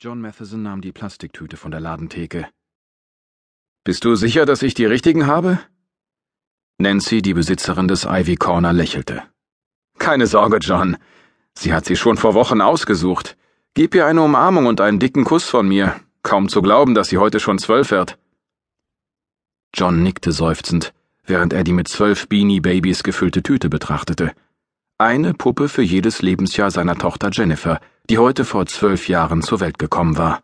John Matheson nahm die Plastiktüte von der Ladentheke. Bist du sicher, dass ich die richtigen habe? Nancy, die Besitzerin des Ivy Corner, lächelte. Keine Sorge, John. Sie hat sie schon vor Wochen ausgesucht. Gib ihr eine Umarmung und einen dicken Kuss von mir. Kaum zu glauben, dass sie heute schon zwölf wird. John nickte seufzend, während er die mit zwölf Beanie Babys gefüllte Tüte betrachtete. Eine Puppe für jedes Lebensjahr seiner Tochter Jennifer, die heute vor zwölf Jahren zur Welt gekommen war.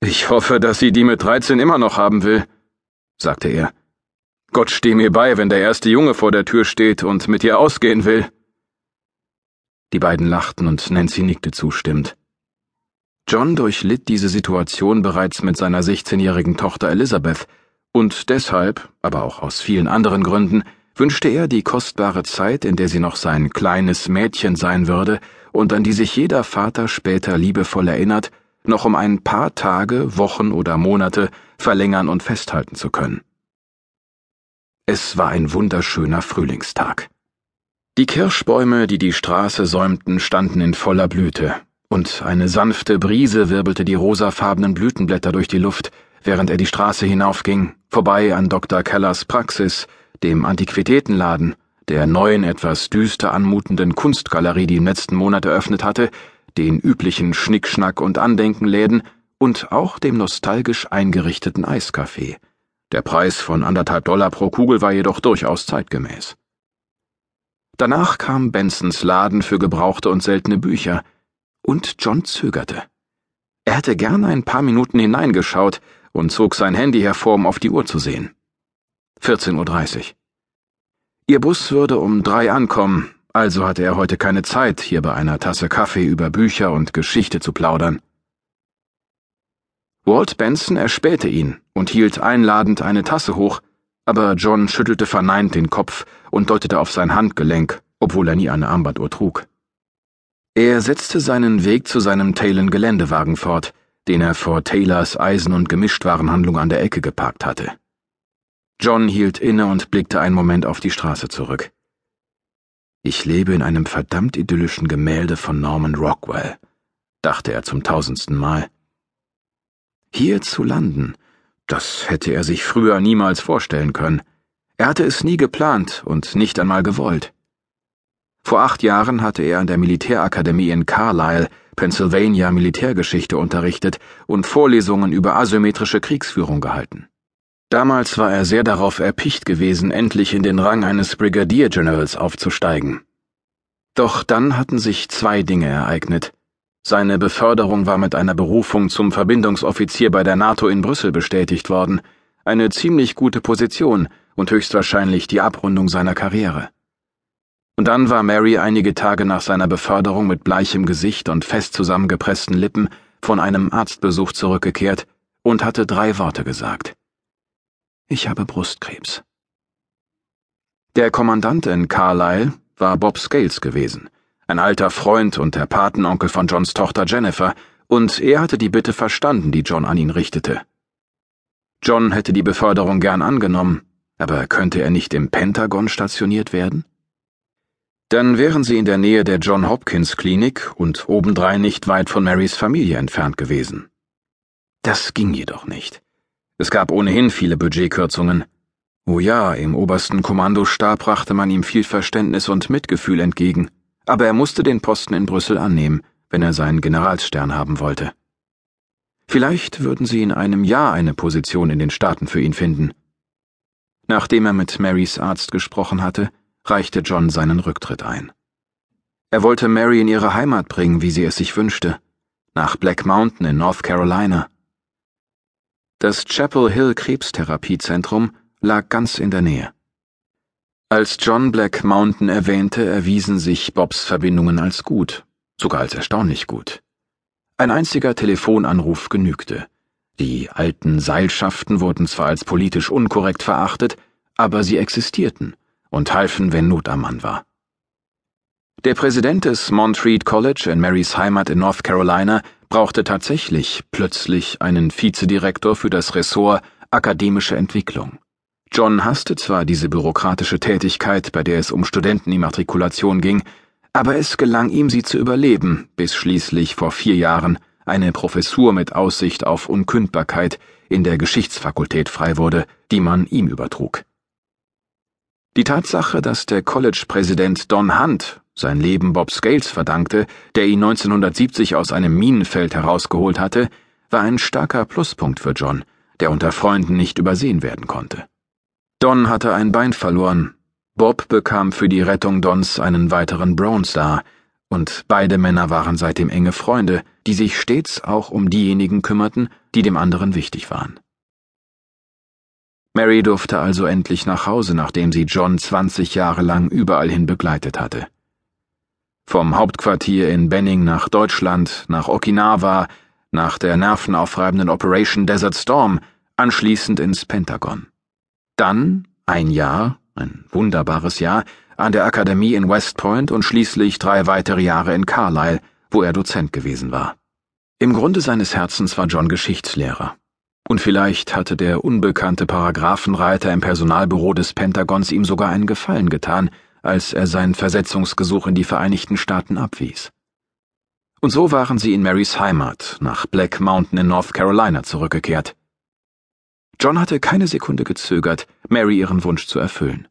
Ich hoffe, dass sie die mit dreizehn immer noch haben will, sagte er. Gott steh mir bei, wenn der erste Junge vor der Tür steht und mit ihr ausgehen will. Die beiden lachten und Nancy nickte zustimmend. John durchlitt diese Situation bereits mit seiner 16-jährigen Tochter Elizabeth, und deshalb, aber auch aus vielen anderen Gründen, wünschte er die kostbare Zeit, in der sie noch sein kleines Mädchen sein würde und an die sich jeder Vater später liebevoll erinnert, noch um ein paar Tage, Wochen oder Monate verlängern und festhalten zu können. Es war ein wunderschöner Frühlingstag. Die Kirschbäume, die die Straße säumten, standen in voller Blüte, und eine sanfte Brise wirbelte die rosafarbenen Blütenblätter durch die Luft, während er die Straße hinaufging, vorbei an Dr. Kellers Praxis, dem Antiquitätenladen, der neuen, etwas düster anmutenden Kunstgalerie, die im letzten Monat eröffnet hatte, den üblichen Schnickschnack und Andenkenläden und auch dem nostalgisch eingerichteten Eiscafé. Der Preis von anderthalb Dollar pro Kugel war jedoch durchaus zeitgemäß. Danach kam Bensons Laden für gebrauchte und seltene Bücher, und John zögerte. Er hätte gern ein paar Minuten hineingeschaut und zog sein Handy hervor, um auf die Uhr zu sehen. 14.30 Uhr. Ihr Bus würde um drei ankommen, also hatte er heute keine Zeit, hier bei einer Tasse Kaffee über Bücher und Geschichte zu plaudern. Walt Benson erspähte ihn und hielt einladend eine Tasse hoch, aber John schüttelte verneint den Kopf und deutete auf sein Handgelenk, obwohl er nie eine Armbanduhr trug. Er setzte seinen Weg zu seinem Taylen Geländewagen fort, den er vor Taylors Eisen- und Gemischtwarenhandlung an der Ecke geparkt hatte. John hielt inne und blickte einen Moment auf die Straße zurück. Ich lebe in einem verdammt idyllischen Gemälde von Norman Rockwell, dachte er zum tausendsten Mal. Hier zu landen, das hätte er sich früher niemals vorstellen können. Er hatte es nie geplant und nicht einmal gewollt. Vor acht Jahren hatte er an der Militärakademie in Carlisle, Pennsylvania Militärgeschichte unterrichtet und Vorlesungen über asymmetrische Kriegsführung gehalten. Damals war er sehr darauf erpicht gewesen, endlich in den Rang eines Brigadier Generals aufzusteigen. Doch dann hatten sich zwei Dinge ereignet. Seine Beförderung war mit einer Berufung zum Verbindungsoffizier bei der NATO in Brüssel bestätigt worden, eine ziemlich gute Position und höchstwahrscheinlich die Abrundung seiner Karriere. Und dann war Mary einige Tage nach seiner Beförderung mit bleichem Gesicht und fest zusammengepressten Lippen von einem Arztbesuch zurückgekehrt und hatte drei Worte gesagt. Ich habe Brustkrebs. Der Kommandant in Carlisle war Bob Scales gewesen, ein alter Freund und der Patenonkel von Johns Tochter Jennifer, und er hatte die Bitte verstanden, die John an ihn richtete. John hätte die Beförderung gern angenommen, aber könnte er nicht im Pentagon stationiert werden? Dann wären sie in der Nähe der John Hopkins Klinik und obendrein nicht weit von Marys Familie entfernt gewesen. Das ging jedoch nicht. Es gab ohnehin viele Budgetkürzungen. Oh ja, im obersten Kommandostab brachte man ihm viel Verständnis und Mitgefühl entgegen, aber er musste den Posten in Brüssel annehmen, wenn er seinen Generalsstern haben wollte. Vielleicht würden sie in einem Jahr eine Position in den Staaten für ihn finden. Nachdem er mit Marys Arzt gesprochen hatte, reichte John seinen Rücktritt ein. Er wollte Mary in ihre Heimat bringen, wie sie es sich wünschte, nach Black Mountain in North Carolina. Das Chapel Hill Krebstherapiezentrum lag ganz in der Nähe. Als John Black Mountain erwähnte, erwiesen sich Bobs Verbindungen als gut, sogar als erstaunlich gut. Ein einziger Telefonanruf genügte. Die alten Seilschaften wurden zwar als politisch unkorrekt verachtet, aber sie existierten und halfen, wenn Not am Mann war. Der Präsident des Montreat College in Marys Heimat in North Carolina brauchte tatsächlich plötzlich einen Vizedirektor für das Ressort akademische Entwicklung. John hasste zwar diese bürokratische Tätigkeit, bei der es um Studentenimmatrikulation ging, aber es gelang ihm, sie zu überleben, bis schließlich vor vier Jahren eine Professur mit Aussicht auf Unkündbarkeit in der Geschichtsfakultät frei wurde, die man ihm übertrug. Die Tatsache, dass der College-Präsident Don Hunt sein Leben Bob Scales verdankte, der ihn 1970 aus einem Minenfeld herausgeholt hatte, war ein starker Pluspunkt für John, der unter Freunden nicht übersehen werden konnte. Don hatte ein Bein verloren, Bob bekam für die Rettung Dons einen weiteren Brownstar, und beide Männer waren seitdem enge Freunde, die sich stets auch um diejenigen kümmerten, die dem anderen wichtig waren. Mary durfte also endlich nach Hause, nachdem sie John 20 Jahre lang überall hin begleitet hatte. Vom Hauptquartier in Benning nach Deutschland, nach Okinawa, nach der nervenaufreibenden Operation Desert Storm, anschließend ins Pentagon. Dann, ein Jahr, ein wunderbares Jahr, an der Akademie in West Point und schließlich drei weitere Jahre in Carlisle, wo er Dozent gewesen war. Im Grunde seines Herzens war John Geschichtslehrer. Und vielleicht hatte der unbekannte Paragraphenreiter im Personalbüro des Pentagons ihm sogar einen Gefallen getan, als er seinen Versetzungsgesuch in die Vereinigten Staaten abwies. Und so waren sie in Marys Heimat, nach Black Mountain in North Carolina zurückgekehrt. John hatte keine Sekunde gezögert, Mary ihren Wunsch zu erfüllen.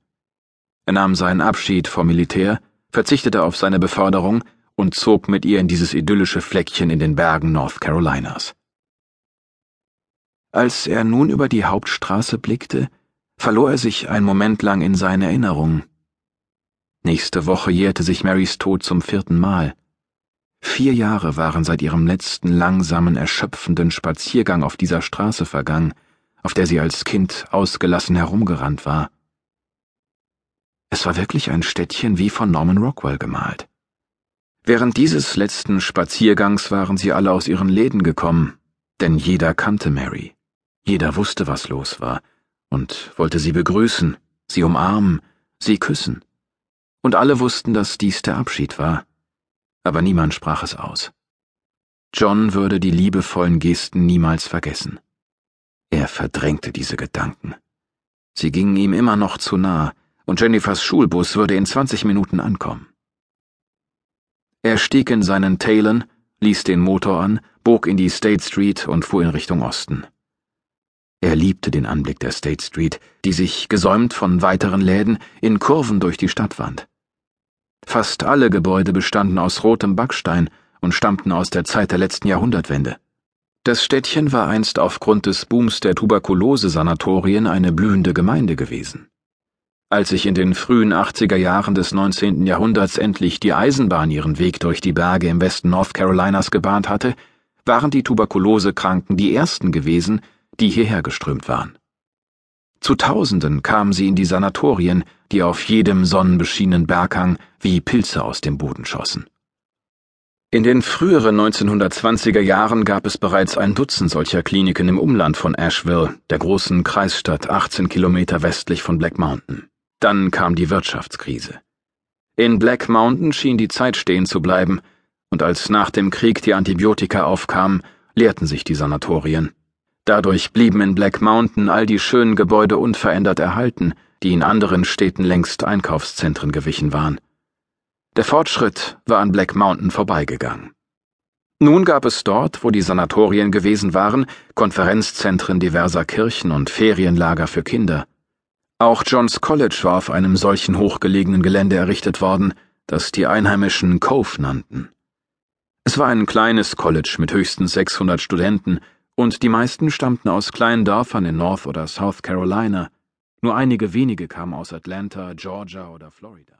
Er nahm seinen Abschied vom Militär, verzichtete auf seine Beförderung und zog mit ihr in dieses idyllische Fleckchen in den Bergen North Carolinas. Als er nun über die Hauptstraße blickte, verlor er sich ein Moment lang in seine Erinnerungen. Nächste Woche jährte sich Marys Tod zum vierten Mal. Vier Jahre waren seit ihrem letzten langsamen, erschöpfenden Spaziergang auf dieser Straße vergangen, auf der sie als Kind ausgelassen herumgerannt war. Es war wirklich ein Städtchen wie von Norman Rockwell gemalt. Während dieses letzten Spaziergangs waren sie alle aus ihren Läden gekommen, denn jeder kannte Mary. Jeder wusste, was los war, und wollte sie begrüßen, sie umarmen, sie küssen. Und alle wussten, dass dies der Abschied war, aber niemand sprach es aus. John würde die liebevollen Gesten niemals vergessen. Er verdrängte diese Gedanken. Sie gingen ihm immer noch zu nah, und Jennifers Schulbus würde in 20 Minuten ankommen. Er stieg in seinen Talon, ließ den Motor an, bog in die State Street und fuhr in Richtung Osten. Er liebte den Anblick der State Street, die sich, gesäumt von weiteren Läden, in Kurven durch die Stadt wand. Fast alle Gebäude bestanden aus rotem Backstein und stammten aus der Zeit der letzten Jahrhundertwende. Das Städtchen war einst aufgrund des Booms der Tuberkulose-Sanatorien eine blühende Gemeinde gewesen. Als sich in den frühen 80er Jahren des 19. Jahrhunderts endlich die Eisenbahn ihren Weg durch die Berge im Westen North Carolinas gebahnt hatte, waren die Tuberkulosekranken die ersten gewesen, die hierher geströmt waren. Zu Tausenden kamen sie in die Sanatorien, die auf jedem sonnenbeschienenen Berghang wie Pilze aus dem Boden schossen. In den früheren 1920er Jahren gab es bereits ein Dutzend solcher Kliniken im Umland von Asheville, der großen Kreisstadt 18 Kilometer westlich von Black Mountain. Dann kam die Wirtschaftskrise. In Black Mountain schien die Zeit stehen zu bleiben, und als nach dem Krieg die Antibiotika aufkamen, leerten sich die Sanatorien. Dadurch blieben in Black Mountain all die schönen Gebäude unverändert erhalten, die in anderen Städten längst Einkaufszentren gewichen waren. Der Fortschritt war an Black Mountain vorbeigegangen. Nun gab es dort, wo die Sanatorien gewesen waren, Konferenzzentren diverser Kirchen und Ferienlager für Kinder. Auch Johns College war auf einem solchen hochgelegenen Gelände errichtet worden, das die Einheimischen Cove nannten. Es war ein kleines College mit höchstens 600 Studenten und die meisten stammten aus kleinen Dörfern in North oder South Carolina. Nur einige wenige kamen aus Atlanta, Georgia oder Florida.